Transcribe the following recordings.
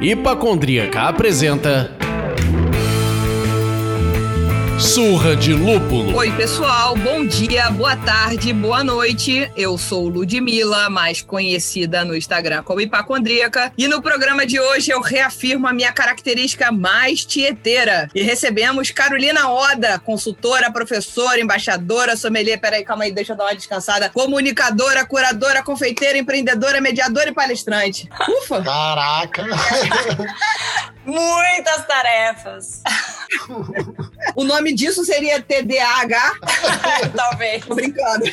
Hipacondríaca apresenta Surra de Lúpulo. Oi, pessoal. Bom dia, boa tarde, boa noite. Eu sou Ludmilla, mais conhecida no Instagram como Hipacondríaca. E no programa de hoje eu reafirmo a minha característica mais tieteira. E recebemos Carolina Oda, consultora, professora, embaixadora, sommelier. Peraí, calma aí, deixa eu dar uma descansada. Comunicadora, curadora, confeiteira, empreendedora, mediadora e palestrante. Ufa! Caraca! Muitas tarefas. o nome disso seria TDAH? Talvez. Tô brincando.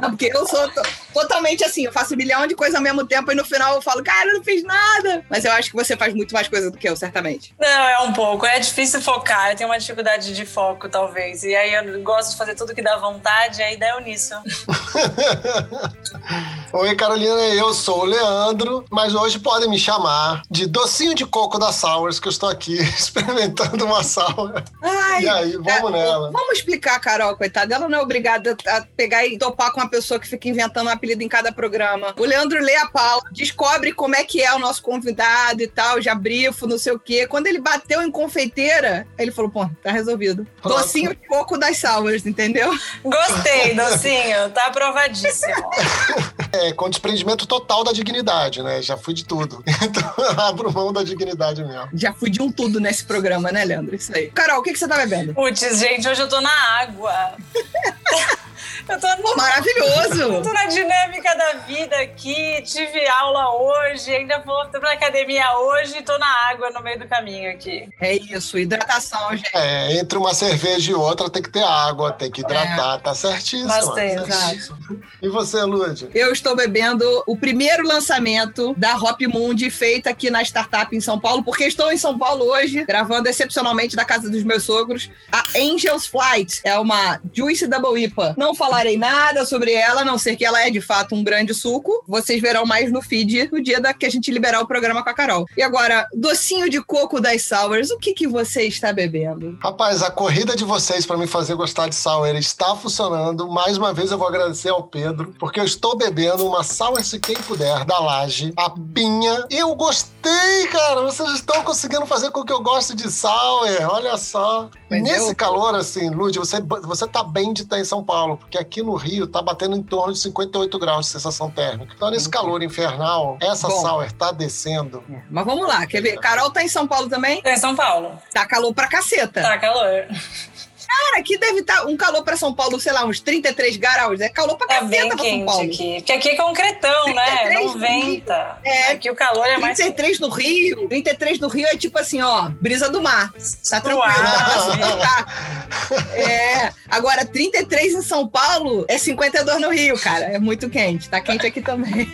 Não, porque eu sou totalmente assim, eu faço um milhão de coisas ao mesmo tempo e no final eu falo, cara, eu não fiz nada. Mas eu acho que você faz muito mais coisa do que eu, certamente. Não, é um pouco. É difícil focar, eu tenho uma dificuldade de foco, talvez. E aí eu gosto de fazer tudo que dá vontade, aí deu nisso. Oi, Carolina, eu sou o Leandro, mas hoje podem me chamar de docinho de coco da Sours, que eu estou aqui experimentando uma sour. Ai, e aí, vamos é, nela. Vamos explicar, Carol, coitada. Ela não é obrigada a pegar e topar com uma pessoa que fica inventando um apelido em cada programa. O Leandro lê a pauta, descobre como é que é o nosso convidado e tal, já brifo, não sei o quê. Quando ele bateu em confeiteira, ele falou, pô, tá resolvido. Pronto. Docinho de coco das Sours, entendeu? Gostei, docinho. Tá aprovadíssimo. É, com desprendimento total da dignidade, né? Já fui de tudo. Então, abro mão da dignidade mesmo. Já fui de um tudo nesse programa, né, Leandro? Isso aí. Carol, o que, que você tá bebendo? Putz, gente, hoje eu tô na água. Eu tô no... Maravilhoso! Eu tô na dinâmica da vida aqui, tive aula hoje, ainda vou pra academia hoje e tô na água no meio do caminho aqui. É isso, hidratação, gente. É, entre uma cerveja e outra tem que ter água, tem que hidratar, é. tá certíssimo. Bastante. Certíssimo. E você, Lud? Eu estou bebendo o primeiro lançamento da Hop Mundi, feita aqui na startup em São Paulo, porque estou em São Paulo hoje, gravando excepcionalmente da casa dos meus sogros. A Angels Flight é uma Juice Double IPA. Não falarei nada sobre ela, a não ser que ela é de fato um grande suco. Vocês verão mais no feed no dia da que a gente liberar o programa com a Carol. E agora, docinho de coco das Sours, o que, que você está bebendo? Rapaz, a corrida de vocês para me fazer gostar de sour está funcionando. Mais uma vez eu vou agradecer ao Pedro, porque eu estou bebendo uma Sour se quem puder da Laje, a Pinha. Eu gostei, cara. Vocês estão conseguindo fazer com que eu goste de sour. Olha só. Mas Nesse eu... calor, assim, Lud, você, você tá bem de estar em São Paulo, porque aqui no Rio tá batendo em torno de 58 graus de sensação térmica. Então, nesse calor infernal, essa Bom, sour tá descendo. É. Mas vamos lá, quer ver? Carol tá em São Paulo também? Tá em São Paulo. Tá calor pra caceta. Tá calor. Cara, aqui deve estar tá um calor para São Paulo, sei lá, uns 33 graus. É calor pra é caceta pra São Paulo. Aqui. Porque aqui é concretão, né? 90. É. Aqui o calor é mais. 33 no Rio. 33 no Rio é tipo assim, ó, brisa do mar. Tá tranquilo, dá pra É. Agora, 33 em São Paulo é 52 no Rio, cara. É muito quente. Tá quente aqui também.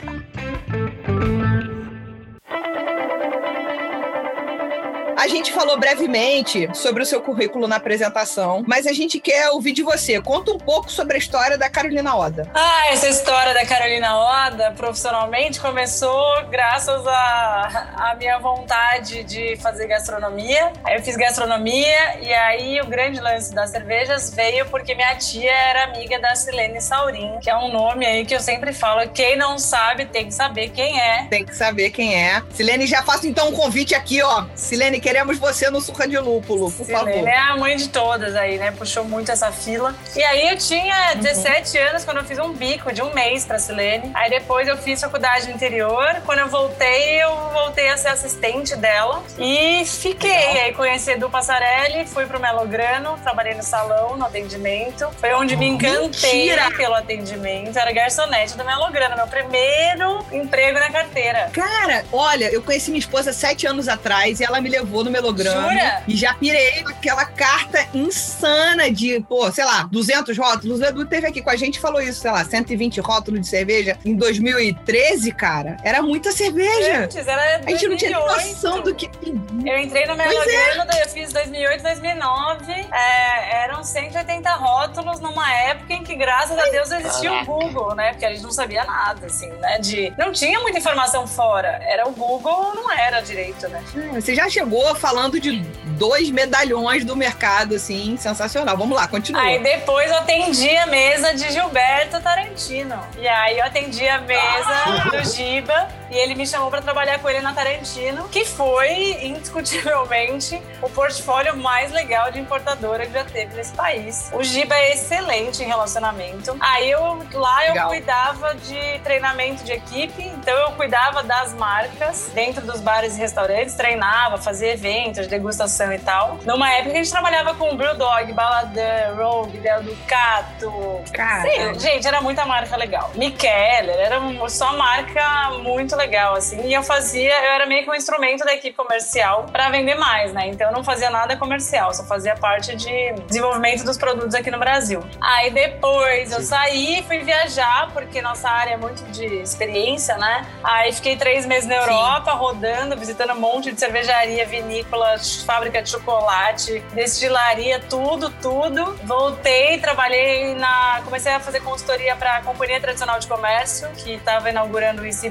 A gente falou brevemente sobre o seu currículo na apresentação, mas a gente quer ouvir de você. Conta um pouco sobre a história da Carolina Oda. Ah, essa história da Carolina Oda, profissionalmente, começou graças à minha vontade de fazer gastronomia. Aí eu fiz gastronomia e aí o grande lance das cervejas veio porque minha tia era amiga da Silene Saurin, que é um nome aí que eu sempre falo. Quem não sabe tem que saber quem é. Tem que saber quem é. Silene, já faço então um convite aqui, ó. Silene, queremos você no Surra de Lúpulo, por Sim, favor. Ele é a mãe de todas aí, né? Puxou muito essa fila. E aí eu tinha 17 uhum. anos quando eu fiz um bico de um mês pra Silene. Aí depois eu fiz faculdade no interior. Quando eu voltei, eu voltei a ser assistente dela. E fiquei. Legal. Aí conheci Edu Passarelli, fui pro Melograno, trabalhei no salão, no atendimento. Foi onde me encantei Mentira. pelo atendimento. Era garçonete do Melograno, meu primeiro emprego na carteira. Cara, olha, eu conheci minha esposa sete anos atrás e ela me levou no melograma. Jura? E já pirei aquela carta insana de, pô, sei lá, 200 rótulos. O Edu teve aqui com a gente e falou isso, sei lá, 120 rótulos de cerveja em 2013, cara. Era muita cerveja. Antes, era 2008. A gente não tinha noção do que Eu entrei no melograma, é. eu fiz 2008, 2009. É, eram 180 rótulos numa época em que, graças a Deus, existia o Google, né? Porque a gente não sabia nada, assim, né? De... Não tinha muita informação fora. Era o Google, não era direito, né? Você já chegou falando de dois medalhões do mercado, assim, sensacional. Vamos lá, continua. Aí depois eu atendi a mesa de Gilberto Tarantino. E aí eu atendi a mesa do Giba e ele me chamou para trabalhar com ele na Tarantino, que foi indiscutivelmente o portfólio mais legal de importadora que já teve nesse país. O Giba é excelente em relacionamento. Aí eu lá eu Legal. cuidava de treinamento de equipe, então eu cuidava das marcas dentro dos bares e restaurantes, treinava, fazia eventos, degustação e tal. Numa época a gente trabalhava com Brewdog, Baladã, Rogue, Del Ducato. Cara. Sim, gente, era muita marca legal. Mikeller, era só marca muito legal, assim. E eu fazia, eu era meio que um instrumento da equipe comercial pra vender mais, né? Então eu não fazia nada comercial, só fazia parte de desenvolvimento dos produtos aqui no Brasil. Aí depois eu saí e fui viajar, porque nossa área é muito de experiência, né? Aí fiquei três meses na Europa, rodando, visitando um monte de cervejaria, vinícola, fábrica de chocolate, destilaria, tudo, tudo. Voltei, trabalhei na. Comecei a fazer consultoria para a Companhia Tradicional de Comércio, que estava inaugurando o Ici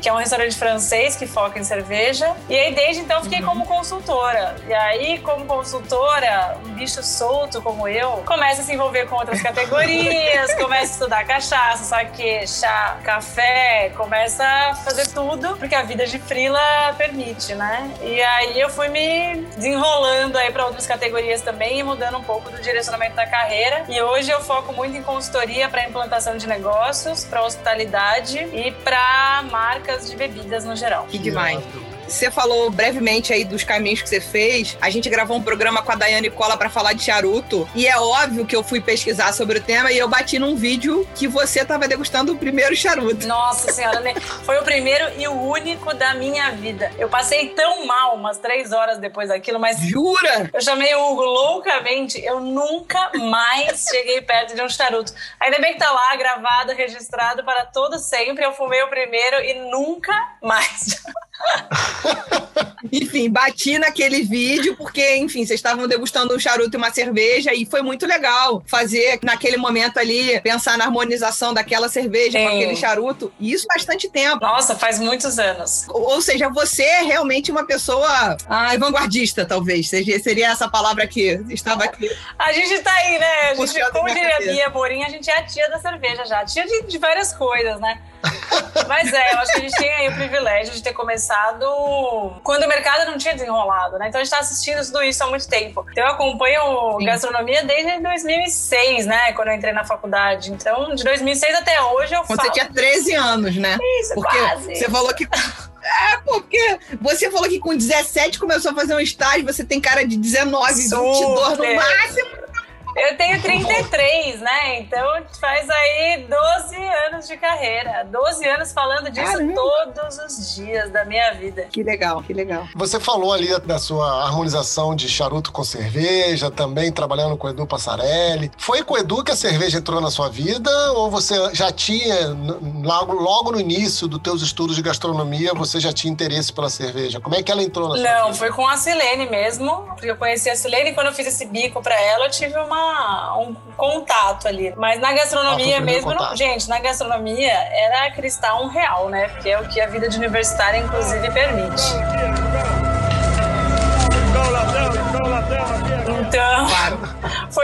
Que é um restaurante francês que foca em cerveja. E aí, desde então, fiquei como consultora. E aí, como consultora, um bicho solto como eu, começa a se envolver com outras categorias, começa a estudar cachaça, saque, chá, café, começa a fazer tudo, porque a vida de frila permite, né? E aí eu fui me desenrolando aí para outras categorias também e mudando um pouco do direcionamento da carreira. E hoje eu foco muito em consultoria para implantação de negócios, para hospitalidade e para marcas de bebidas no geral. Que demais. Você falou brevemente aí dos caminhos que você fez. A gente gravou um programa com a Daiane Cola pra falar de charuto. E é óbvio que eu fui pesquisar sobre o tema e eu bati num vídeo que você tava degustando o primeiro charuto. Nossa senhora, né? foi o primeiro e o único da minha vida. Eu passei tão mal umas três horas depois daquilo, mas Jura? Eu chamei o Hugo loucamente, eu nunca mais cheguei perto de um charuto. Ainda bem que tá lá, gravado, registrado para todo sempre. Eu fumei o primeiro e nunca mais. Enfim, bati naquele vídeo porque, enfim, vocês estavam degustando um charuto e uma cerveja e foi muito legal fazer naquele momento ali, pensar na harmonização daquela cerveja com Sim. aquele charuto. E isso bastante tempo. Nossa, faz muitos anos. Ou ou seja, você é realmente uma pessoa ah, vanguardista, talvez. Seja, seria essa palavra que estava aqui. A gente tá aí, né? A gente, como diria a. Bia a gente é a tia da cerveja já. Tia de, de várias coisas, né? Mas é, eu acho que a gente tem aí o privilégio de ter começado quando o mercado não tinha desenrolado, né? Então a gente tá assistindo tudo isso há muito tempo. Então eu acompanho Sim. gastronomia desde 2006, né? Quando eu entrei na faculdade. Então, de 2006 até hoje eu Quando falo. você tinha 13 anos, né? Isso, Porque quase. você falou que. É, porque você falou que com 17 começou a fazer um estágio, você tem cara de 19, 22 no Super. máximo. Eu tenho 33, né? Então faz aí 12 anos de carreira. 12 anos falando disso Caramba. todos os dias da minha vida. Que legal, que legal. Você falou ali da sua harmonização de charuto com cerveja, também trabalhando com o Edu Passarelli. Foi com o Edu que a cerveja entrou na sua vida ou você já tinha, logo, logo no início dos teus estudos de gastronomia, você já tinha interesse pela cerveja? Como é que ela entrou na sua Não, vida? foi com a Silene mesmo, porque eu conheci a Silene e quando eu fiz esse bico pra ela, eu tive uma, um contato ali. Mas na Ah, gastronomia primeiro mesmo, não- gente, na gastronomia era cristal um real, né? Porque é o que a vida de universitária, inclusive, permite.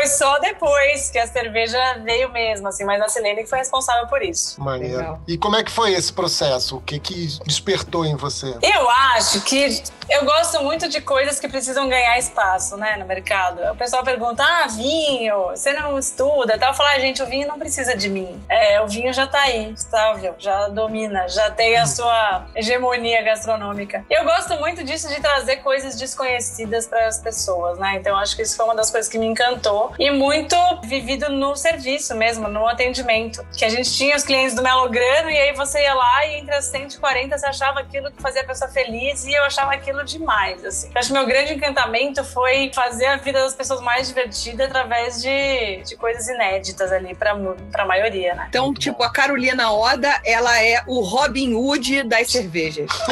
Foi só depois que a cerveja veio mesmo, assim, mas a Silene que foi responsável por isso. Maneiro. Legal. E como é que foi esse processo? O que que despertou em você? Eu acho que eu gosto muito de coisas que precisam ganhar espaço, né, no mercado. O pessoal pergunta, ah, vinho, você não estuda? Tal. Eu falo, ah, gente, o vinho não precisa de mim. É, o vinho já tá aí, estável, já domina, já tem a sua hegemonia gastronômica. Eu gosto muito disso de trazer coisas desconhecidas para as pessoas, né? Então acho que isso foi uma das coisas que me encantou e muito vivido no serviço mesmo, no atendimento. Que a gente tinha os clientes do Melograno e aí você ia lá e entre as 140 você achava aquilo que fazia a pessoa feliz e eu achava aquilo demais, assim. Eu acho que meu grande encantamento foi fazer a vida das pessoas mais divertida através de, de coisas inéditas ali pra, pra maioria, né? Então, tipo, a Carolina Oda, ela é o Robin Hood das cervejas.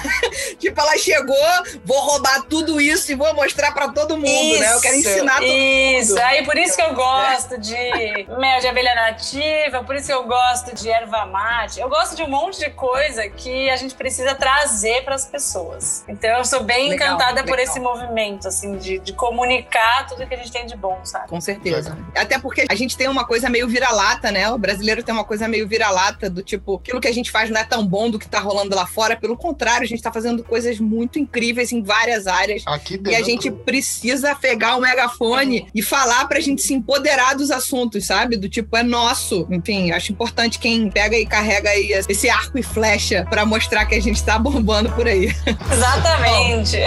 tipo, ela chegou, vou roubar tudo isso e vou mostrar pra todo mundo, isso, né? Eu quero ensinar todo Isso, aí por isso que eu gosto de mel de abelha nativa, por isso que eu gosto de erva mate. Eu gosto de um monte de coisa que a gente precisa trazer para as pessoas. Então eu sou bem Legal, encantada por legal. esse movimento, assim, de, de comunicar tudo que a gente tem de bom, sabe? Com certeza. Até porque a gente tem uma coisa meio vira-lata, né? O brasileiro tem uma coisa meio vira-lata do tipo, aquilo que a gente faz não é tão bom do que tá rolando lá fora. Pelo contrário, a gente tá fazendo coisas muito incríveis em várias áreas. Aqui E dentro. a gente precisa pegar o megafone e falar pra gente se empoderar dos assuntos, sabe? Do tipo, é nosso. Enfim, acho importante quem pega e carrega aí esse arco e flecha pra mostrar que a gente tá bombando por aí. Exatamente.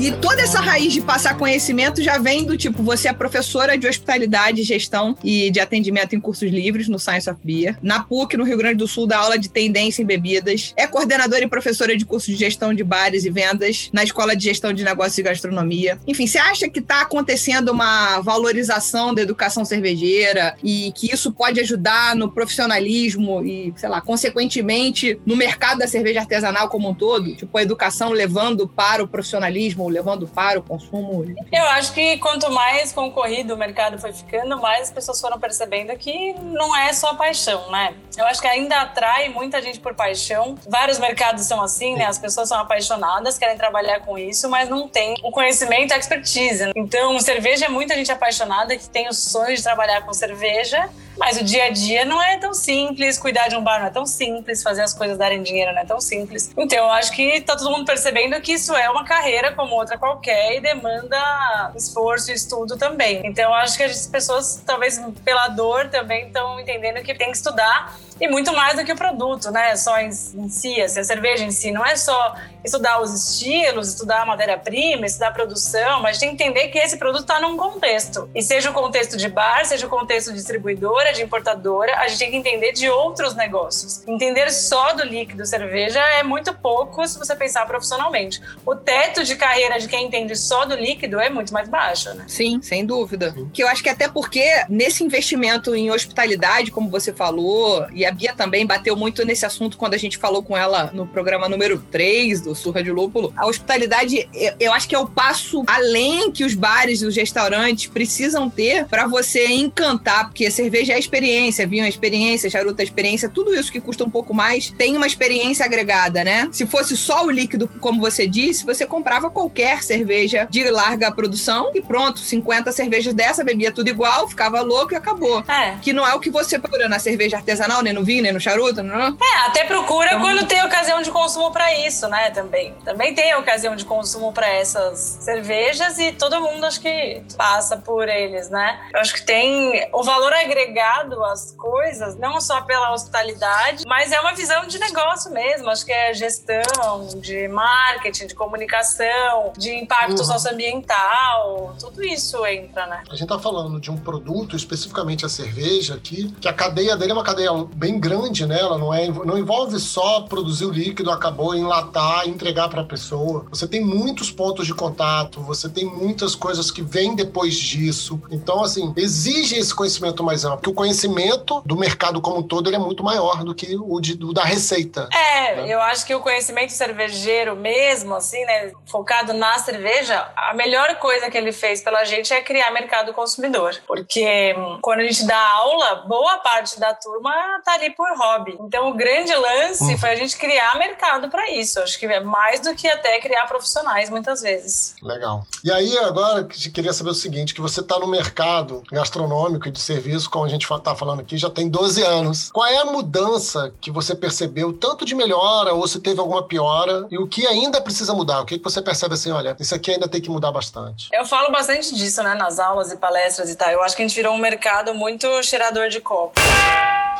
E toda essa raiz de passar conhecimento já vem do tipo, você é professora de hospitalidade, gestão e de atendimento em cursos livres no Science of Beer. Na PUC, no Rio Grande do Sul, dá aula de tendência em bebidas. É coordenadora e professora de cursos de gestão de bares e vendas na Escola de Gestão de Negócios e Gastronomia. Enfim, você acha que está acontecendo uma valorização da educação cervejeira e que isso pode ajudar no profissionalismo e, sei lá, consequentemente, no mercado da cerveja artesanal como um todo? Tipo, a educação levando para o profissionalismo, levando para o consumo? Eu acho que quanto mais concorrido o mercado foi ficando, mais as pessoas foram percebendo que não é só paixão, né? Eu acho que ainda atrai muita gente por paixão. Vários mercados são assim, né? As pessoas são apaixonadas, querem trabalhar com isso, mas não tem o conhecimento a expertise. né? Então, cerveja é muita gente apaixonada que tem o sonho de trabalhar com cerveja, mas o dia a dia não é tão simples, cuidar de um bar não é tão simples, fazer as coisas darem dinheiro não é tão simples. Então, eu acho que tá todo mundo percebendo que isso é uma carreira como outra qualquer e demanda esforço e estudo também. Então, eu acho que as pessoas, talvez pela dor, também estão entendendo que tem que estudar e muito mais do que o produto, né? Só em, em si, assim, a cerveja em si. Não é só estudar os estilos, estudar a matéria-prima, estudar a produção, mas tem que entender que esse produto está num contexto. E seja o contexto de bar, seja o contexto de distribuidora, de importadora, a gente tem que entender de outros negócios. Entender só do líquido cerveja é muito pouco se você pensar profissionalmente. O teto de carreira de quem entende só do líquido é muito mais baixo, né? Sim, sem dúvida. Que eu acho que até porque nesse investimento em hospitalidade, como você falou, e a Bia também bateu muito nesse assunto quando a gente falou com ela no programa número 3 do Surra de Lúpulo, a hospitalidade, eu, eu acho que é o passo além que os bares e os restaurantes precisam ter para você encantar, porque cerveja é experiência, vinho é experiência, charuto é experiência, tudo isso que custa um pouco mais tem uma experiência agregada, né? Se fosse só o líquido, como você disse, você comprava qualquer cerveja de larga produção e pronto, 50 cervejas dessa, bebia tudo igual, ficava louco e acabou. É. Que não é o que você procura na cerveja artesanal, nem no vinho, nem no charuto, não. É, até procura quando tem ocasião de consumo para isso, né? Também. Também tem ocasião de consumo para essas cervejas e todo mundo acho que passa por eles, né? Eu acho que tem o valor agregado às coisas, não só pela hospitalidade, mas é uma visão de negócio mesmo. Acho que é gestão, de marketing, de comunicação, de impacto Uhum. socioambiental, tudo isso entra, né? A gente tá falando de um produto, especificamente a cerveja aqui, que a cadeia dele é uma cadeia bem grande, né? Ela não, é, não envolve só produzir o líquido, acabou, enlatar entregar para a pessoa. Você tem muitos pontos de contato, você tem muitas coisas que vêm depois disso. Então, assim, exige esse conhecimento mais amplo, porque o conhecimento do mercado como um todo ele é muito maior do que o, de, da receita. É, eu acho que o conhecimento cervejeiro mesmo, assim, né, focado na cerveja, a melhor coisa que ele fez pela gente é criar mercado consumidor. Porque hum, quando a gente dá aula, boa parte da turma tá ali por hobby. Então o grande lance foi a gente criar mercado para isso. Acho que é mais do que até criar profissionais muitas vezes. Legal. E aí, agora, queria saber o seguinte, que você está no mercado gastronômico e de serviço, como a gente está falando aqui, já tem 12 anos. Qual é a mudança que você percebeu, tanto de melhora, ou se teve alguma piora, e o que ainda precisa mudar? O que, que você percebe assim, olha, isso aqui ainda tem que mudar bastante? Eu falo bastante disso, né, nas aulas e palestras e tal. Eu acho que a gente virou um mercado muito cheirador de copo.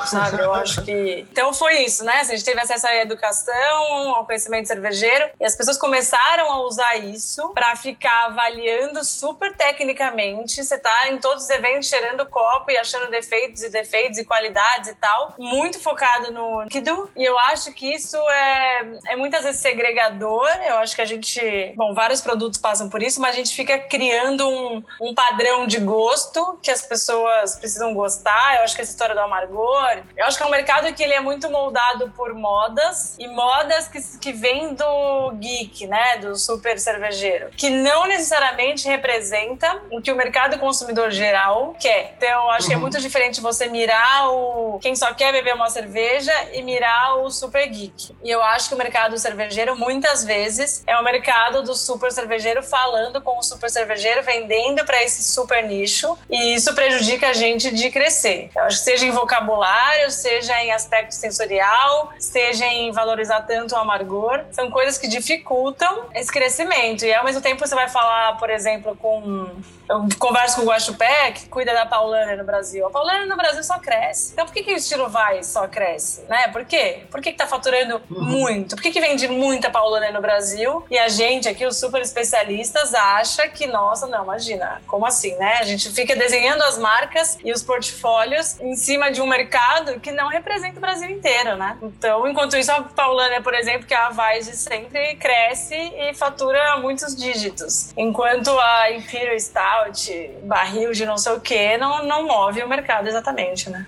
Sabe, eu acho que. Então foi isso, né? A gente teve acesso à educação, ao conhecimento cervejeiro, e as pessoas começaram a usar isso para ficar avaliando super tecnicamente. Você tá em todos os eventos cheirando copo e achando defeitos e defeitos e qualidades e tal. Muito focado no líquido. E eu acho que isso é, é muitas vezes segregador. Eu acho que a gente. Bom, vários produtos passam por isso, mas a gente fica criando um, um padrão de gosto que as pessoas precisam gostar. Eu acho que essa história do amargor consumidor. Eu acho que é um mercado que ele é muito moldado por modas e modas que, que vêm do geek, né? Do super cervejeiro, que não necessariamente representa o que o mercado consumidor geral quer. Então, eu acho uhum. que é uhum. muito diferente você mirar o quem só quer beber uma cerveja e mirar o super geek. E eu acho que o mercado cervejeiro, muitas vezes, é o mercado do super cervejeiro falando com o super cervejeiro, vendendo para esse super nicho, e isso prejudica a gente de crescer. Eu acho que seja em vocabulário, seja em aspecto sensorial, seja em valorizar tanto o amargor, são coisas que dificultam esse crescimento. E ao mesmo tempo você vai falar, por exemplo, com eu converso com o Guaxupé, que cuida da Paulana no Brasil. A Paulana no Brasil só cresce. Então por que, que o estilo vai só cresce? Né? Por quê? Por que, que tá faturando uhum. muito? Por que, que vende muita Paulana no Brasil? E a gente aqui, os super especialistas, acha que, nossa, não, imagina, como assim, né? A gente fica desenhando as marcas e os portfólios em cima de um mercado que não representa o Brasil inteiro, né? Então, enquanto isso, a Paulana, por exemplo, que é a Vise sempre cresce e fatura muitos dígitos. Enquanto a Imperial Star stout, barril de não sei o que, não, não move o mercado exatamente, né?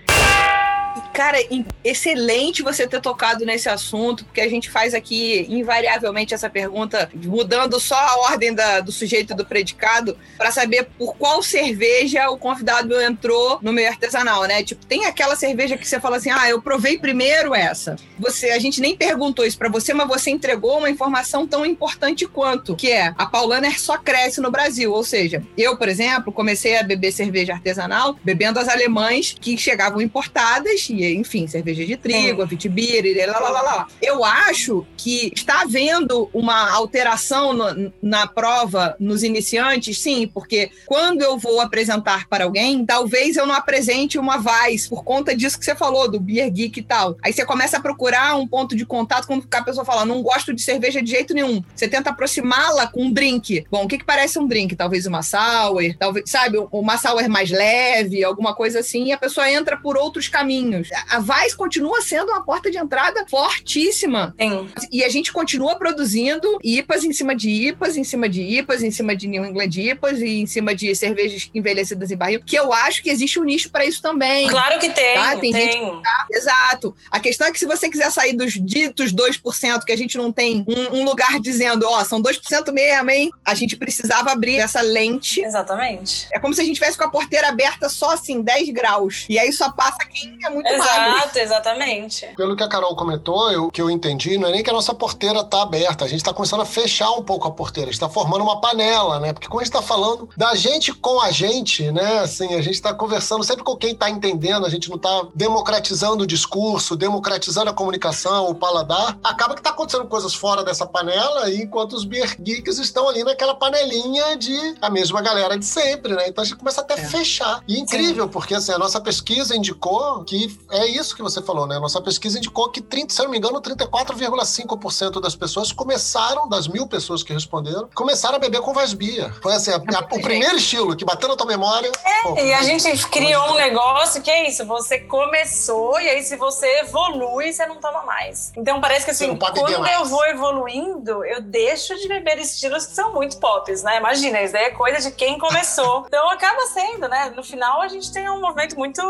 Cara, excelente você ter tocado nesse assunto, porque a gente faz aqui invariavelmente essa pergunta, mudando só a ordem da, do sujeito e do predicado, para saber por qual cerveja o convidado entrou no meio artesanal, né? Tipo, tem aquela cerveja que você fala assim: ah, eu provei primeiro essa. Você, a gente nem perguntou isso para você, mas você entregou uma informação tão importante quanto, que é a Paulaner só cresce no Brasil. Ou seja, eu, por exemplo, comecei a beber cerveja artesanal bebendo as alemães que chegavam importadas enfim, cerveja de trigo, a vitibir, lá, lá, lá, lá. Eu acho que está havendo uma alteração no, na prova nos iniciantes, sim, porque quando eu vou apresentar para alguém, talvez eu não apresente uma Vice por conta disso que você falou, do Beer Geek e tal. Aí você começa a procurar um ponto de contato quando a pessoa fala, não gosto de cerveja de jeito nenhum. Você tenta aproximá-la com um drink. Bom, o que, que parece um drink? Talvez uma sour, talvez, sabe, uma sour mais leve, alguma coisa assim, e a pessoa entra por outros caminhos. A Vaz continua sendo uma porta de entrada fortíssima. Sim. E a gente continua produzindo IPAs em cima de IPAs, em cima de IPAs, em cima de New England IPAs e em cima de cervejas envelhecidas em barril, que eu acho que existe um nicho para isso também. Claro que tem. Tá? Tem, tem. gente tá... Exato. A questão é que se você quiser sair dos ditos 2%, que a gente não tem um, um lugar dizendo, ó, oh, são 2% mesmo, hein? A gente precisava abrir essa lente. Exatamente. É como se a gente tivesse com a porteira aberta só assim, 10 graus. E aí só passa quem é muito Exato, exatamente. Pelo que a Carol comentou, o que eu entendi, não é nem que a nossa porteira tá aberta, a gente tá começando a fechar um pouco a porteira, a gente tá formando uma panela, né? Porque quando a gente tá falando da gente com a gente, né? Assim, a gente tá conversando sempre com quem tá entendendo, a gente não tá democratizando o discurso, democratizando a comunicação, o paladar. Acaba que tá acontecendo coisas fora dessa panela, enquanto os beer geeks estão ali naquela panelinha de a mesma galera de sempre, né? Então a gente começa até a é. fechar. E incrível, Sim. porque assim, a nossa pesquisa indicou que é isso que você falou, né? Nossa pesquisa indicou que, 30, se eu não me engano, 34,5% das pessoas começaram, das mil pessoas que responderam, começaram a beber com Vasbia. Foi assim, a, a, o primeiro estilo que bateu na tua memória. É, pô, e a gente criou um negócio que é isso: você começou e aí, se você evolui, você não toma mais. Então parece que assim, quando eu vou evoluindo, eu deixo de beber estilos que são muito pops, né? Imagina, isso daí é coisa de quem começou. então acaba sendo, né? No final, a gente tem um movimento muito,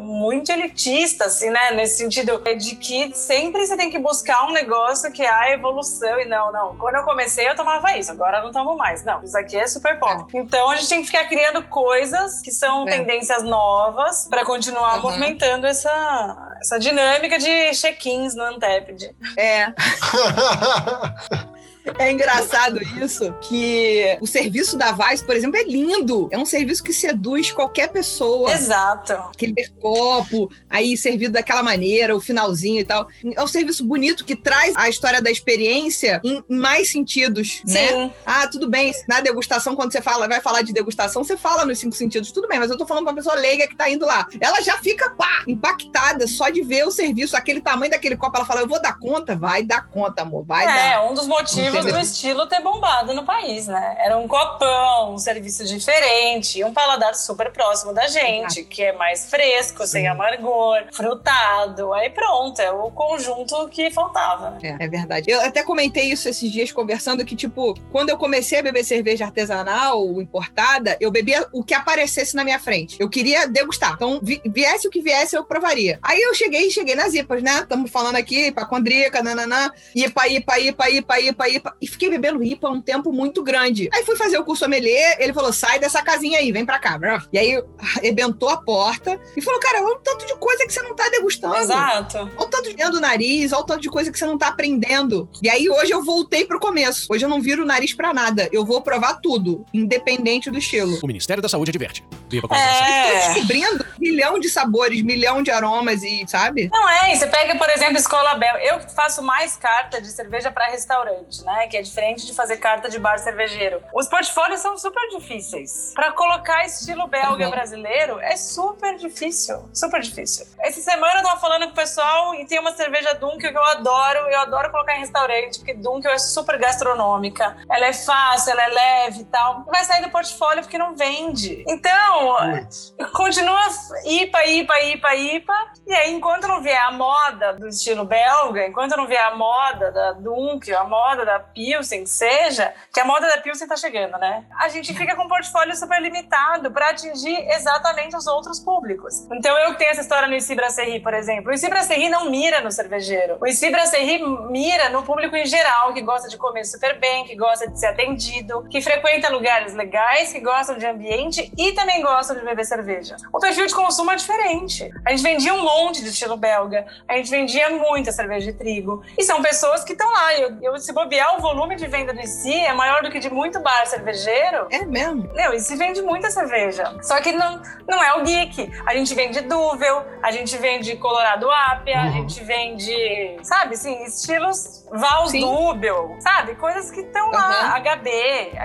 muito elitista elitista, assim, né? Nesse sentido de que sempre você tem que buscar um negócio que é a evolução e não, não. Quando eu comecei, eu tomava isso, agora eu não tomo mais. Não, isso aqui é super pop. É. Então a gente tem que ficar criando coisas que são é. tendências novas para continuar uhum. movimentando essa, essa dinâmica de check-ins no Antepid. É. É engraçado isso, que o serviço da Vice, por exemplo, é lindo. É um serviço que seduz qualquer pessoa. Exato. Aquele copo, aí servido daquela maneira, o finalzinho e tal. É um serviço bonito que traz a história da experiência em mais sentidos, né? Sim. né? Ah, tudo bem, na degustação, quando você fala, vai falar de degustação, você fala nos cinco sentidos, tudo bem, mas eu tô falando pra uma pessoa leiga que tá indo lá. Ela já fica, pá, impactada só de ver o serviço, aquele tamanho daquele copo. Ela fala, eu vou dar conta? Vai dar conta, amor, vai é, dar. É, um dos motivos do estilo ter bombado no país, né? Era um copão, um serviço diferente, um paladar super próximo da gente, que é mais fresco, Sim. sem amargor, frutado. Aí pronto, é o conjunto que faltava. É, é verdade. Eu até comentei isso esses dias conversando que, tipo, quando eu comecei a beber cerveja artesanal, importada, eu bebia o que aparecesse na minha frente. Eu queria degustar. Então, vi, viesse o que viesse, eu provaria. Aí eu cheguei, cheguei nas IPAs, né? Estamos falando aqui, hipacondríaca, nananã, IPA, IPA, IPA, IPA, IPA, IPA. E fiquei bebendo IPA um tempo muito grande. Aí fui fazer o curso sommelier, ele falou, sai dessa casinha aí, vem pra cá. E aí, arrebentou a porta e falou, cara, olha o tanto de coisa que você não tá degustando. Exato. Olha o tanto de dentro do nariz, olha o tanto de coisa que você não tá aprendendo. E aí, hoje eu voltei pro começo. Hoje eu não viro o nariz pra nada. Eu vou provar tudo, independente do estilo. O Ministério da Saúde adverte. Viva com é. Estou descobrindo milhão de sabores, milhão de aromas e, sabe? Não é, você pega, por exemplo, Escola Bel. Eu faço mais carta de cerveja para restaurante, né? Que é diferente de fazer carta de bar cervejeiro. Os portfólios são super difíceis. Para colocar estilo belga uhum. brasileiro é super difícil. Super difícil. Essa semana eu tava falando com o pessoal e tem uma cerveja Dunkel que eu adoro. Eu adoro colocar em restaurante, porque Dunkel é super gastronômica. Ela é fácil, ela é leve e tal. Vai sair do portfólio porque não vende. Então, continua IPA, IPA, IPA, IPA. E aí, enquanto não vier a moda do estilo belga, enquanto não vier a moda da Dunkel, a moda da Pilsen, seja, que a moda da Pilsen tá chegando, né? A gente fica com um portfólio super limitado para atingir exatamente os outros públicos. Então, eu tenho essa história no ICI Brasserie, por exemplo. O ICI Brasserie não mira no cervejeiro. O ICI Brasserie mira no público em geral, que gosta de comer super bem, que gosta de ser atendido, que frequenta lugares legais, que gostam de ambiente e também gostam de beber cerveja. O perfil de consumo é diferente. A gente vendia um monte de estilo belga, a gente vendia muita cerveja de trigo. E são pessoas que estão lá. Eu, eu, se bobear, o volume de venda do ICI é maior do que de muito bar cervejeiro. É mesmo? Meu, ICI vende muita cerveja. Só que não, não é o geek. A gente vende Duvel, a gente vende Colorado Apia, uhum. a gente vende, sabe, assim, estilos Vals Dubel, sabe? Coisas que estão lá. Uhum. HB.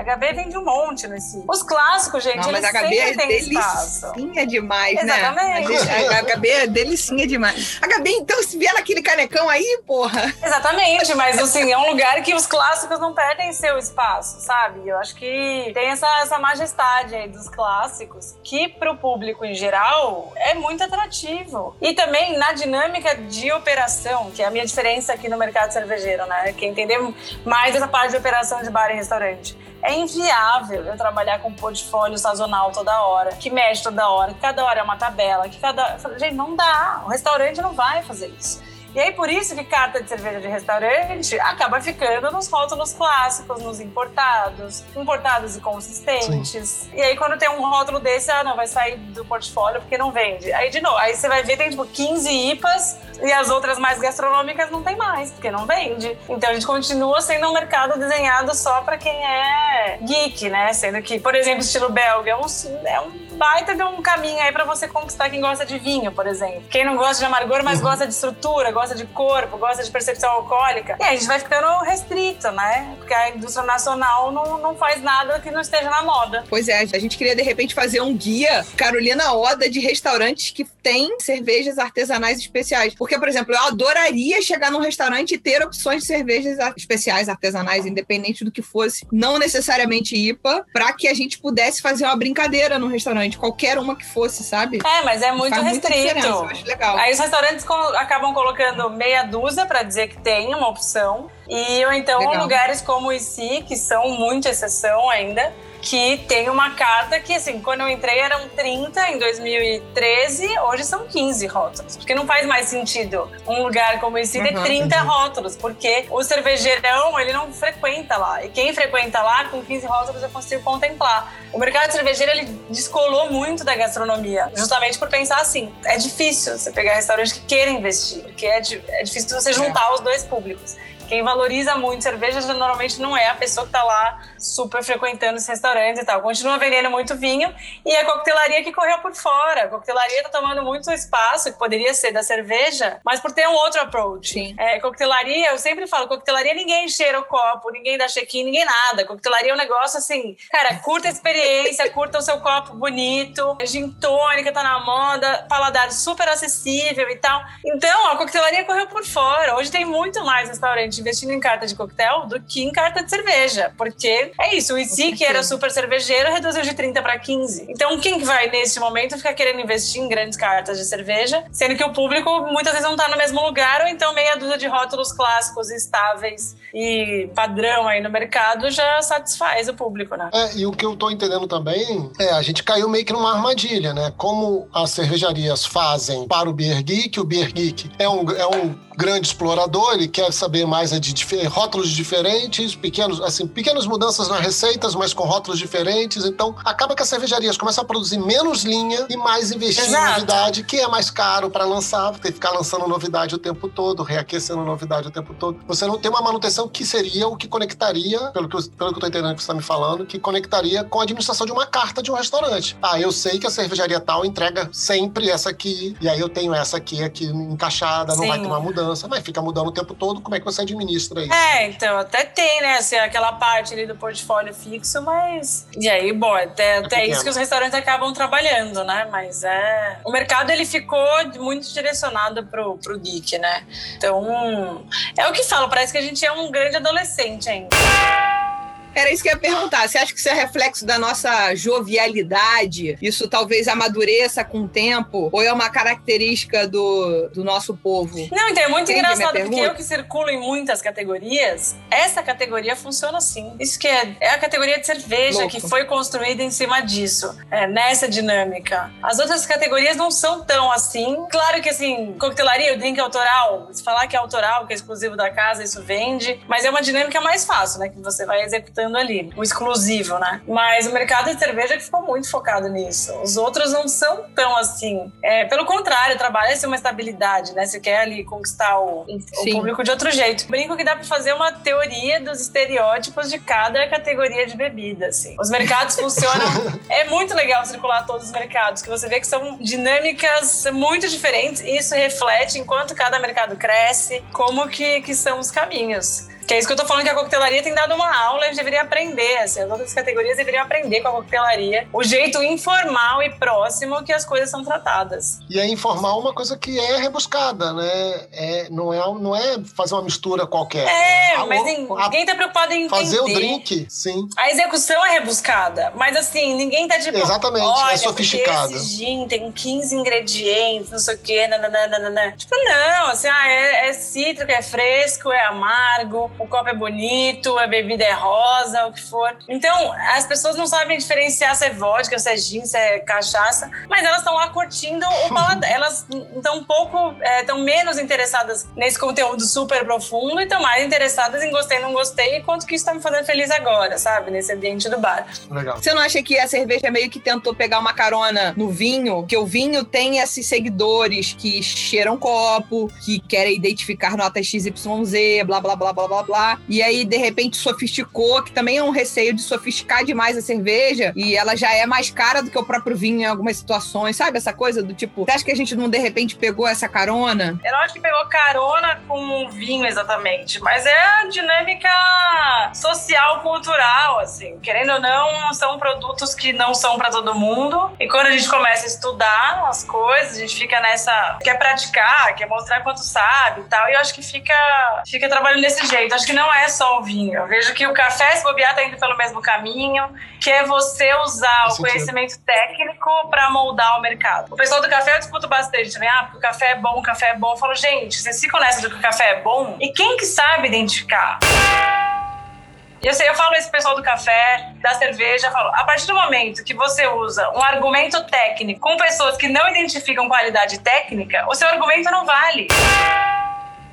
HB vende um monte no ICI. Os clássicos, gente, não, eles mas HB é delicinha demais, Exatamente. né? Exatamente. A HB é delicinha demais. HB, então, se vier naquele canecão aí, porra. Exatamente, mas assim, é um lugar que os clássicos não perdem seu espaço, sabe? Eu acho que tem essa, essa majestade aí dos clássicos, que pro público em geral é muito atrativo. E também na dinâmica de operação, que é a minha diferença aqui no mercado cervejeiro, né? Quem entender mais essa parte de operação de bar e restaurante é inviável eu trabalhar com portfólio sazonal toda hora, que mexe toda hora, que cada hora é uma tabela, que cada. Gente, não dá. O restaurante não vai fazer isso. E aí, por isso que carta de cerveja de restaurante acaba ficando nos rótulos clássicos, nos importados, importados e consistentes. Sim. E aí, quando tem um rótulo desse, ah, não, vai sair do portfólio porque não vende. Aí, de novo, aí você vai ver, tem tipo 15 IPAs e as outras mais gastronômicas não tem mais, porque não vende. Então, a gente continua sendo um mercado desenhado só para quem é geek, né? Sendo que, por exemplo, estilo belga é um, é um baita de um caminho aí para você conquistar quem gosta de vinho, por exemplo. Quem não gosta de amargor, mas uhum. gosta de estrutura, gosta de corpo, gosta de percepção alcoólica. E a gente vai ficando restrito, né? Porque a indústria nacional não, não faz nada que não esteja na moda. Pois é, a gente queria de repente fazer um guia Carolina Oda de restaurantes que tem cervejas artesanais especiais. Porque, por exemplo, eu adoraria chegar num restaurante e ter opções de cervejas especiais artesanais, independente do que fosse, não necessariamente IPA, para que a gente pudesse fazer uma brincadeira no restaurante qualquer uma que fosse, sabe? É, mas é muito Faz restrito. legal. Aí os restaurantes acabam colocando meia dúzia para dizer que tem uma opção. E ou então legal. lugares como o ICI, que são muito exceção ainda, que tem uma carta que, assim, quando eu entrei eram 30 em 2013, hoje são 15 rótulos. Porque não faz mais sentido um lugar como esse ter uhum, 30 uhum. rótulos, porque o cervejeirão, ele não frequenta lá. E quem frequenta lá, com 15 rótulos eu consigo contemplar. O mercado cervejeiro, ele descolou muito da gastronomia, justamente por pensar assim, é difícil você pegar restaurante que queira investir, porque é, é difícil você juntar é. os dois públicos. Quem valoriza muito cerveja normalmente não é a pessoa que tá lá super frequentando os restaurantes e tal. Continua vendendo muito vinho e a coquetelaria que correu por fora. A coquetelaria tá tomando muito espaço que poderia ser da cerveja, mas por ter um outro approach. Sim. É, coquetelaria, eu sempre falo, coquetelaria ninguém cheira o copo, ninguém dá check-in, ninguém nada. Coquetelaria é um negócio assim, cara, curta a experiência, curta o seu copo bonito, gin tônica tá na moda, paladar super acessível e tal. Então, a coquetelaria correu por fora. Hoje tem muito mais restaurante investindo em carta de coquetel do que em carta de cerveja. Porque é isso, o IC, que era super cervejeiro, reduziu de 30 para 15. Então, quem vai nesse momento ficar querendo investir em grandes cartas de cerveja, sendo que o público muitas vezes não está no mesmo lugar, ou então meia dúzia de rótulos clássicos, estáveis e padrão aí no mercado já satisfaz o público, né? É, e o que eu tô entendendo também é a gente caiu meio que numa armadilha, né? Como as cervejarias fazem para o Beer Geek, o Beer Geek é um, é um grande explorador, ele quer saber mais de dif rótulos diferentes, pequenos, assim, pequenas mudanças nas receitas, mas com rótulos diferentes. Então, acaba que as cervejarias começam a produzir menos linha e mais investir Exato. em novidade, que é mais caro para lançar, tem que ficar lançando novidade o tempo todo, reaquecendo novidade o tempo todo. Você não tem uma manutenção que seria o que conectaria, pelo que, eu, pelo que eu tô entendendo que você está me falando, que conectaria com a administração de uma carta de um restaurante. Ah, eu sei que a cervejaria tal entrega sempre essa aqui, e aí eu tenho essa aqui, aqui encaixada, não Sim. vai ter uma mudança mudança, mas fica mudando o tempo todo, como é que você administra isso? É, então, até tem, né, assim, aquela parte ali do portfólio fixo, mas... E aí, bom, até, é até isso que os restaurantes acabam trabalhando, né, mas é... O mercado, ele ficou muito direcionado pro, pro geek, né? Então, é o que falo, parece que a gente é um grande adolescente ainda. Era isso que eu ia perguntar. Você acha que isso é reflexo da nossa jovialidade? Isso talvez amadureça com o tempo? Ou é uma característica do, do nosso povo? Não, então é muito Entende engraçado, porque eu que circulo em muitas categorias, essa categoria funciona assim. Isso que é, é a categoria de cerveja Louco. que foi construída em cima disso, é, nessa dinâmica. As outras categorias não são tão assim. Claro que, assim, coquetelaria, o drink é autoral, se falar que é autoral, que é exclusivo da casa, isso vende, mas é uma dinâmica mais fácil, né? Que você vai executando ali, o exclusivo, né? Mas o mercado de cerveja ficou muito focado nisso. Os outros não são tão assim. É, pelo contrário, trabalha ser uma estabilidade, né? Você quer ali conquistar o, o público de outro jeito. Brinco que dá para fazer uma teoria dos estereótipos de cada categoria de bebida, assim. Os mercados funcionam. é muito legal circular todos os mercados, que você vê que são dinâmicas muito diferentes e isso reflete enquanto cada mercado cresce, como que, que são os caminhos. Que é isso que eu tô falando que a coquetelaria tem dado uma aula, a gente deveria aprender, assim, as outras categorias deveriam aprender com a coquetelaria o jeito informal e próximo que as coisas são tratadas. E é informal uma coisa que é rebuscada, né? É, não, é, não é fazer uma mistura qualquer. É, a, mas ninguém tá preocupado em fazer entender. o drink, sim. A execução é rebuscada, mas assim, ninguém tá tipo, Exatamente, é sofisticado. Esse gin tem 15 ingredientes, não sei o quê, nananana. Tipo, não, assim, ah, é, é cítrico, é fresco, é amargo, o copo é bonito, a bebida é rosa, o que for. Então, as pessoas não sabem diferenciar se é vodka, se é gin, se é cachaça, mas elas estão lá curtindo o paladar. elas estão um pouco, estão é, menos interessadas nesse conteúdo super profundo e estão mais interessadas em gostei, não gostei e quanto que isso está me fazendo feliz agora, sabe? Nesse ambiente do bar. Legal. Você não acha que a cerveja meio que tentou pegar uma carona no vinho? Que o vinho tem esses seguidores que cheiram copo, que querem identificar notas XYZ, blá, blá, blá, blá, blá, blá. E aí, de repente, sofisticou, que também é um receio de sofisticar demais a cerveja. E ela já é mais cara do que o próprio vinho em algumas situações. Sabe essa coisa do tipo, você acha que a gente não, de repente, pegou essa carona? Eu acho que pegou carona com o vinho exatamente, mas é a dinâmica social, cultural, assim. Querendo ou não, são produtos que não são para todo mundo. E quando a gente começa a estudar as coisas, a gente fica nessa. quer praticar, quer mostrar quanto sabe e tal. E eu acho que fica, fica trabalhando desse jeito jeito. Acho que não é só o vinho. Eu vejo que o café, se bobear, tá indo pelo mesmo caminho, que é você usar o conhecimento técnico para moldar o mercado. O pessoal do café eu discuto bastante, né? Ah, porque o café é bom, o café é bom. Eu falo, gente, vocês ficam nessa de que o café é bom? E quem que sabe identificar? E eu sei, eu falo esse pessoal do café, da cerveja, falo, a partir do momento que você usa um argumento técnico com pessoas que não identificam qualidade técnica, o seu argumento não vale.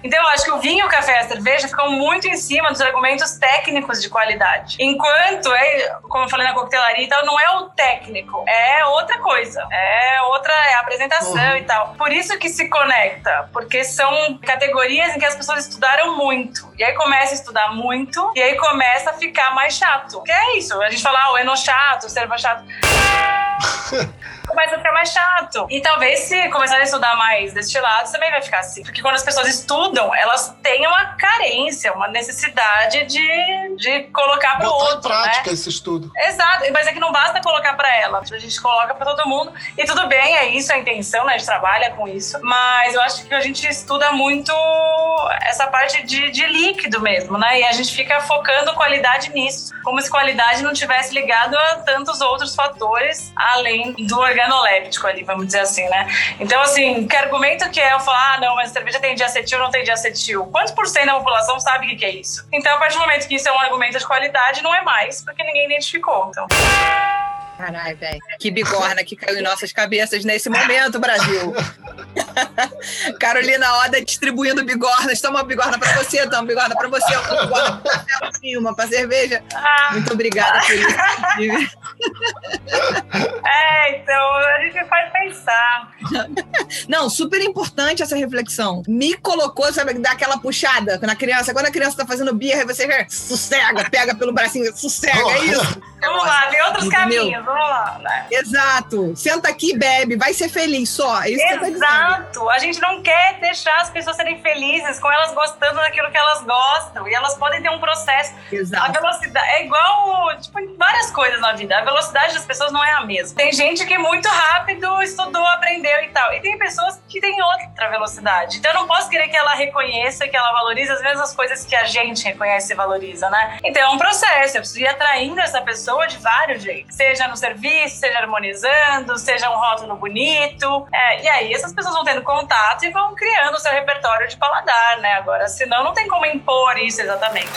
Então, eu acho que o vinho, o café e a cerveja ficam muito em cima dos argumentos técnicos de qualidade. Enquanto, é, como eu falei na coquetelaria e tal, não é o técnico, é outra coisa. É outra, é a apresentação uhum. e tal. Por isso que se conecta, porque são categorias em que as pessoas estudaram muito. E aí começa a estudar muito, e aí começa a ficar mais chato. Que é isso, a gente fala, ah, o eno chato, o serva chato. começa a ficar mais chato. E talvez se começarem a estudar mais destilados, também vai ficar assim. Porque quando as pessoas estudam, elas têm uma carência, uma necessidade de de colocar para o Botar em outro, prática né? esse estudo. Exato, mas é que não basta colocar para ela, a gente coloca para todo mundo. E tudo bem, é isso a intenção, né? A gente trabalha com isso. Mas eu acho que a gente estuda muito essa parte de, de líquido mesmo, né? E a gente fica focando qualidade nisso, como se qualidade não tivesse ligado a tantos outros fatores além do organoléptico ali, vamos dizer assim, né? Então, assim, que argumento que é eu falar, ah, não, mas a cerveja tem diacetil, não tem diacetil? Quantos por cento da população sabe o que que é isso? Então, a partir do momento que isso é um argumento de qualidade, não é mais, porque ninguém identificou. Então, Caralho, velho. Que bigorna que caiu em nossas cabeças nesse momento, Brasil. Carolina Oda distribuindo bigornas. Toma uma bigorna pra você, toma uma bigorna pra você, uma bigorna pra você, uma pra cerveja. ah, Muito obrigada por isso. é, então, a gente faz pensar. Não, super importante essa reflexão. Me colocou, sabe, dar aquela puxada na criança. Quando a criança tá fazendo birra, você sossega, pega pelo bracinho, sossega, é isso. Vamos lá, tem outros Entendeu? caminhos, vamos lá, né? Exato. Senta aqui, bebe, vai ser feliz só. É você tá. Exato! A gente não quer deixar as pessoas serem felizes com elas gostando daquilo que elas gostam. E elas podem ter um processo. A Exato. velocidade é igual, tipo, várias coisas na vida. A velocidade das pessoas não é a mesma. Tem gente que muito rápido estudou, aprendeu e tal. E tem pessoas que têm outra velocidade. Então eu não posso querer que ela reconheça, que ela valorize as mesmas coisas que a gente reconhece e valoriza, né? Então é um processo. Eu preciso ir atraindo essa pessoa de vários jeitos. Seja no serviço, seja harmonizando, seja um rótulo bonito. É, e aí essas pessoas vão tendo contato e vão criando o seu repertório de paladar, né? Agora, senão não tem como impor isso exatamente.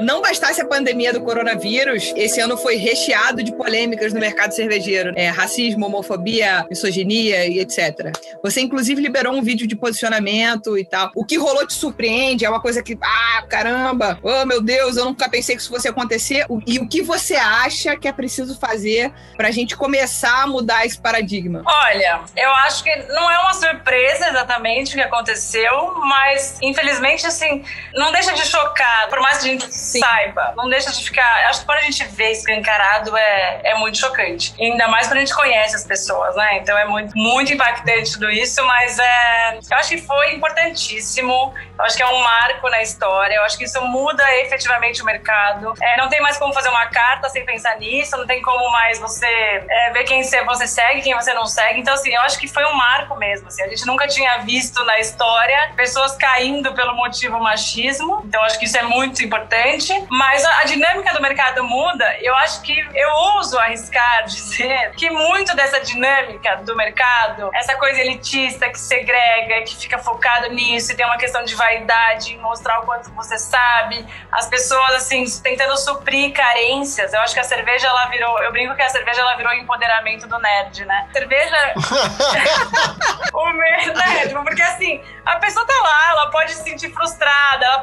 Não bastasse a pandemia do coronavírus, esse ano foi recheado de polêmicas no mercado cervejeiro. É, racismo, homofobia, misoginia e etc. Você, inclusive, liberou um vídeo de posicionamento e tal. O que rolou te surpreende? É uma coisa que, ah, caramba, oh meu Deus, eu nunca pensei que isso fosse acontecer. E o que você acha que é preciso fazer pra gente começar a mudar esse paradigma? Olha, eu acho que não é uma surpresa exatamente o que aconteceu, mas infelizmente, assim, não deixa de chocar, por mais que a gente saiba, não deixa de ficar. Acho que quando a gente vê escancarado é, é muito chocante. E ainda mais quando a gente conhece as pessoas, né? Então é muito, muito impactante tudo isso, mas é, eu acho que foi importantíssimo. Eu acho que é um marco na história. Eu acho que isso muda efetivamente o mercado. É, não tem mais como fazer uma carta sem pensar nisso, não tem como mais você é, ver quem você segue, quem você não segue. Então, assim, eu acho que foi um marco mesmo. Assim. A gente nunca tinha visto na história pessoas caindo pelo motivo machismo. Então, acho que isso é muito importante. Mas a, a dinâmica do mercado muda. Eu acho que eu ouso arriscar dizer que muito dessa dinâmica do mercado, essa coisa elitista que segrega, que fica focado nisso, e tem uma questão de vaidade, mostrar o quanto você sabe, as pessoas assim tentando suprir carências. Eu acho que a cerveja ela virou, eu brinco que a cerveja ela virou empoderamento do nerd, né? Cerveja o me- né? Tipo, Porque assim, a pessoa tá lá, ela pode se sentir frustrada,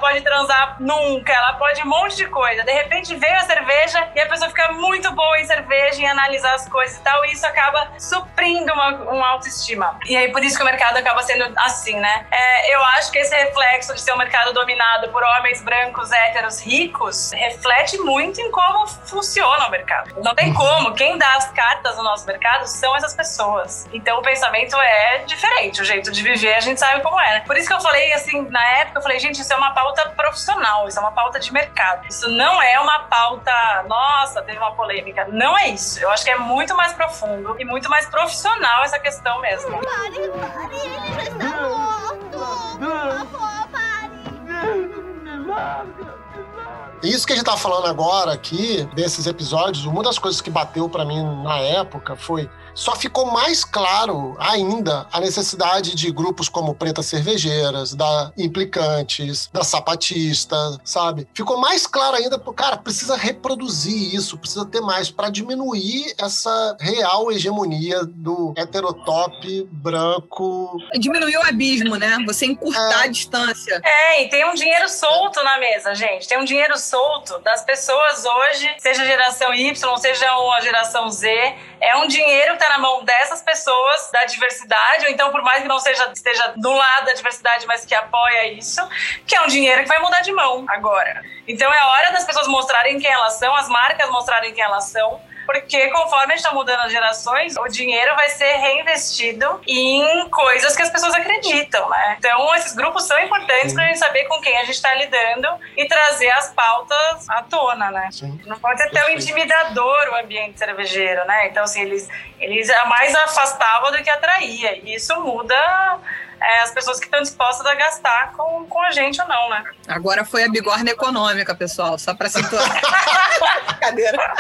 pode transar nunca, ela pode um monte de coisa. De repente veio a cerveja e a pessoa fica muito boa em cerveja, em analisar as coisas e tal, e isso acaba suprindo uma, uma autoestima. E aí por isso que o mercado acaba sendo assim, né? É, eu acho que esse reflexo de ser um mercado dominado por homens brancos, héteros, ricos, reflete muito em como funciona o mercado. Não tem como. Quem dá as cartas no nosso mercado são essas pessoas. Então o pensamento é diferente, o jeito de viver a gente sabe como é. né? Por isso que eu falei assim, na época, eu falei, gente, isso é uma pauta profissional, isso é uma pauta de mercado. Isso não é uma pauta, nossa, teve uma polêmica. Não é isso. Eu acho que é muito mais profundo e muito mais profissional essa questão mesmo. Pare, pare, ele já está morto! Por favor, pare! Isso que a gente tá falando agora aqui, desses episódios, uma das coisas que bateu pra mim na época foi só ficou mais claro ainda a necessidade de grupos como Pretas Cervejeiras, da Implicantes, da Sapatista, sabe? Ficou mais claro ainda, cara, precisa reproduzir isso, precisa ter mais pra diminuir essa real hegemonia do heterotop branco. Diminuiu o abismo, né? Você encurtar É. a distância. É, e tem um dinheiro solto na mesa, gente. Tem um dinheiro solto das pessoas hoje, seja a geração Y, seja a geração Z. É um dinheiro que tá na mão dessas pessoas, da diversidade, ou então, por mais que não seja, esteja do lado da diversidade, mas que apoia isso, que é um dinheiro que vai mudar de mão agora. Então é hora das pessoas mostrarem quem elas são, as marcas mostrarem quem elas são, Porque conforme a gente tá mudando as gerações, o dinheiro vai ser reinvestido em coisas que as pessoas acreditam, né? Então, esses grupos são importantes pra gente saber com quem a gente tá lidando e trazer as pautas à tona, né? Sim. Não pode ser tão intimidador o ambiente cervejeiro, né? Então, assim, eles, eles mais afastavam do que atraía. E isso muda é, as pessoas que estão dispostas a gastar com, com a gente ou não, né? Agora foi a bigorna econômica, pessoal, só pra situar. Brincadeira.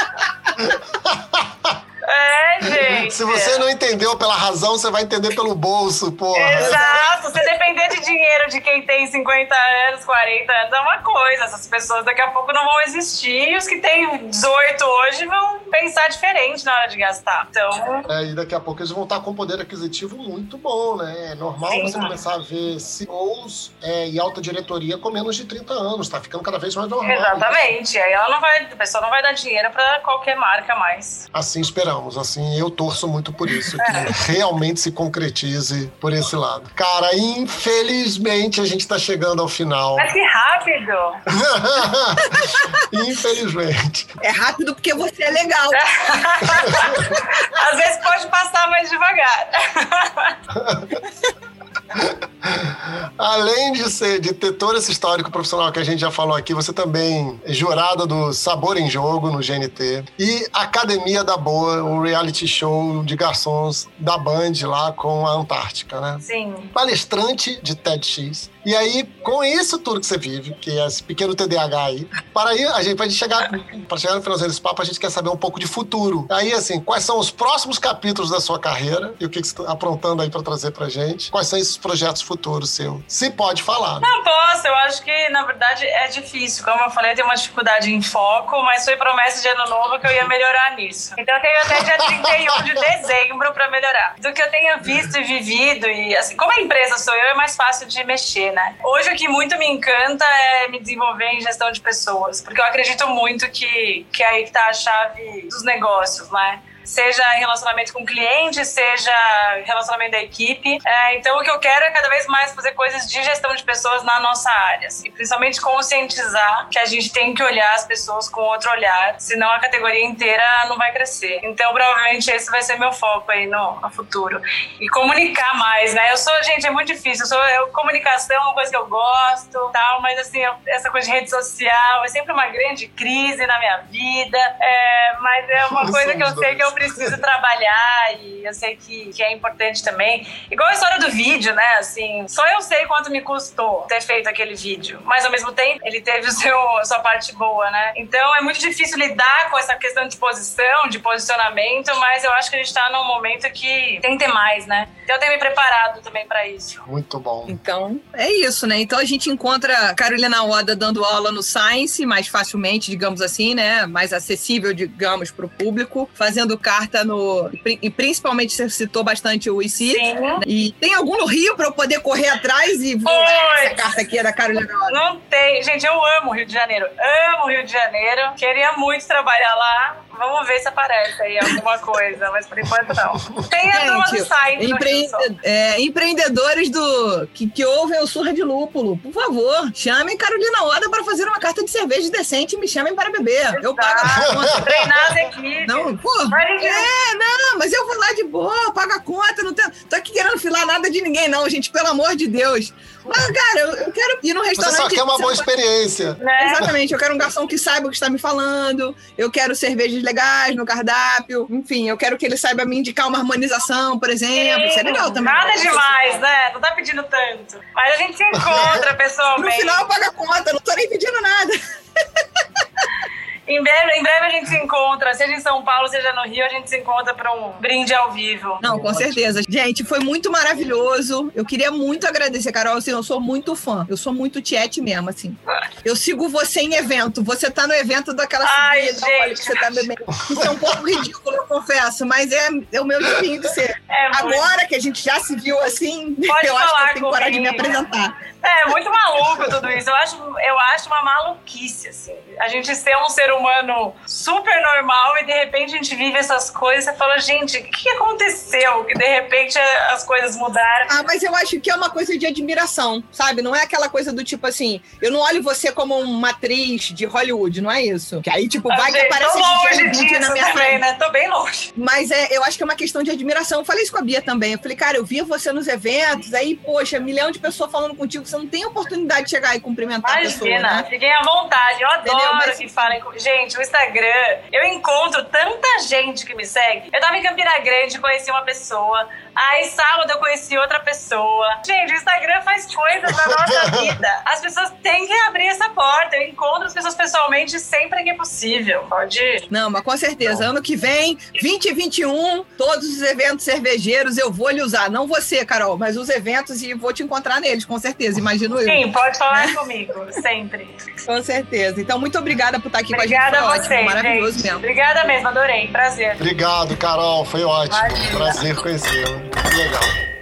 É, gente. Se você não entendeu pela razão, você vai entender pelo bolso, porra. Exato, se depender de dinheiro de quem tem 50 anos, 40 anos, é uma coisa. Essas pessoas daqui a pouco não vão existir e os que têm 18 hoje vão pensar diferente na hora de gastar. Então, É, e daqui a pouco eles vão estar com poder aquisitivo muito bom, né? É normal Sim. você começar a ver CEOs é, e alta diretoria com menos de 30 anos. Tá ficando cada vez mais normal. exatamente. Aí ela não vai, a pessoa não vai dar dinheiro pra qualquer marca mais. Assim esperamos. Assim, eu torço muito por isso. É. Que realmente se concretize por esse lado. Cara, infelizmente a gente tá chegando ao final. Mas que rápido! infelizmente. É rápido porque você é legal. Às vezes pode passar mais devagar. Além de ser de ter todo esse histórico profissional que a gente já falou aqui, você também é jurada do Sabor em Jogo no GNT e Academia da Boa, o reality show de garçons da Band lá com a Antártica, né? Sim. Palestrante de TEDx. E aí, com isso tudo que você vive, que é esse pequeno TDAH aí, para aí, a gente vai chegar, para chegar no finalzinho desse papo, a gente quer saber um pouco de futuro. Aí, assim, quais são os próximos capítulos da sua carreira e o que, que você está aprontando aí para trazer pra gente? Quais são esses projetos futuros seus? Se pode falar. né? Não posso, eu acho que na verdade é difícil. Como eu falei, eu tenho uma dificuldade em foco, mas foi promessa de ano novo que eu ia melhorar nisso. Então eu tenho até dia 31 de dezembro pra melhorar. Do que eu tenho visto e vivido, e assim, como a empresa sou eu, é mais fácil de mexer, né? Hoje o que muito me encanta é me desenvolver em gestão de pessoas, porque eu acredito muito que, que é aí que tá a chave dos negócios, né? Seja em relacionamento com o cliente, seja relacionamento da equipe. É, então, o que eu quero é cada vez mais fazer coisas de gestão de pessoas na nossa área. E principalmente conscientizar que a gente tem que olhar as pessoas com outro olhar, senão a categoria inteira não vai crescer. Então, provavelmente, esse vai ser meu foco aí no, no futuro. E comunicar mais, né? Eu sou, gente, é muito difícil. Eu sou, eu, comunicação é uma coisa que eu gosto, tal, mas assim, eu- essa coisa de rede social é sempre uma grande crise na minha vida. É, mas é uma coisa que eu sei que eu. Preciso trabalhar e eu sei que, que é importante também. Igual a história do vídeo, né? Assim, só eu sei quanto me custou ter feito aquele vídeo. Mas ao mesmo tempo, ele teve o seu, a sua parte boa, né? Então é muito difícil lidar com essa questão de posição, de posicionamento, mas eu acho que a gente tá num momento que tem que ter mais, né? Então eu tenho me preparado também pra isso. Muito bom. Então, é isso, né? Então a gente encontra a Carolina Oda dando aula no Science mais facilmente, digamos assim, né? Mais acessível, digamos, para o público, fazendo carta no. E principalmente você citou bastante o IC. Sim. E tem algum no Rio para eu poder correr atrás e Oi. essa carta aqui é da Carolina? Não tem. Gente, eu amo o Rio de Janeiro. Amo o Rio de Janeiro. Queria muito trabalhar lá. Vamos ver se aparece aí alguma coisa, mas por enquanto não. Tem a turma do site. do empre- é, empreendedores do que, que ouvem o Surra de Lúpulo, por favor, chamem Carolina Oda para fazer uma carta de cerveja decente e me chamem para beber. Eu pago a Exato. conta. Treinar as equipes. Não, pô, Mas, é, não, mas eu vou lá de boa, pago a conta, não tenho, tô aqui querendo filar nada de ninguém, não, gente, pelo amor de Deus. Mas, cara, eu, eu quero ir num Você restaurante. só quer uma boa você- experiência. né? Exatamente, eu quero um garçom que saiba o que está me falando, eu quero cervejas legais no cardápio, enfim, eu quero que ele saiba me indicar uma harmonização, por exemplo. Isso é legal também. Nada demais, né? Não tá pedindo tanto. Mas a gente se encontra No pessoalmente. final eu pago a conta, não tô nem pedindo nada. Em breve, em breve a gente se encontra, seja em São Paulo, seja no Rio, a gente se encontra para um brinde ao vivo. Não, com certeza. Gente, foi muito maravilhoso. Eu queria muito agradecer, Carol. Assim, eu sou muito fã. Eu sou muito tiete mesmo, assim. Eu sigo você em evento. Você tá no evento daquela Ai, cerveja, olha, gente. que você tá bebendo. Isso é um pouco ridículo, eu confesso, mas é, é o meu jeitinho de ser. É Agora que a gente já se viu assim, Pode eu acho que falar eu tenho que parar de me apresentar. É muito maluco tudo isso. Eu acho, eu acho uma maluquice, assim. A gente ser um ser humano um ano super normal e de repente a gente vive essas coisas. Você fala, gente, o que aconteceu? Que de repente as coisas mudaram. Ah, mas eu acho que é uma coisa de admiração, sabe? Não é aquela coisa do tipo assim, eu não olho você como uma atriz de Hollywood, não é isso? Que aí, tipo, vai que aparece longe Bündchen na disso minha também, frente. né? Tô bem longe. Mas é, eu acho que é uma questão de admiração. Eu falei isso com a Bia também. Eu falei, cara, eu via você nos eventos, aí, poxa, milhão de pessoas falando contigo, você não tem oportunidade de chegar e cumprimentar a pessoa, Imagina, né? fiquem à vontade. Eu adoro Entendeu? Mas- que falem com. Gente, o Instagram, eu encontro tanta gente que me segue. Eu tava em Campina Grande, conheci uma pessoa. Aí, sábado, eu conheci outra pessoa. Gente, o Instagram faz coisas na nossa vida. As pessoas têm que abrir essa porta. Eu encontro as pessoas pessoalmente sempre que é possível. Pode ir. Não, mas com certeza. Ano que vem, 2021, todos os eventos cervejeiros eu vou lhe usar. Não você, Carol, mas os eventos e vou te encontrar neles, com certeza. Imagino eu. Sim, pode falar comigo, sempre. Com certeza. Então, muito obrigada por estar aqui Obrigada com a a gente. Foi ótimo, vocês, maravilhoso gente. mesmo. Obrigada mesmo, adorei. Prazer. Obrigado, Carol. Foi ótimo. Imagina. Prazer conhecê-la. Que legal.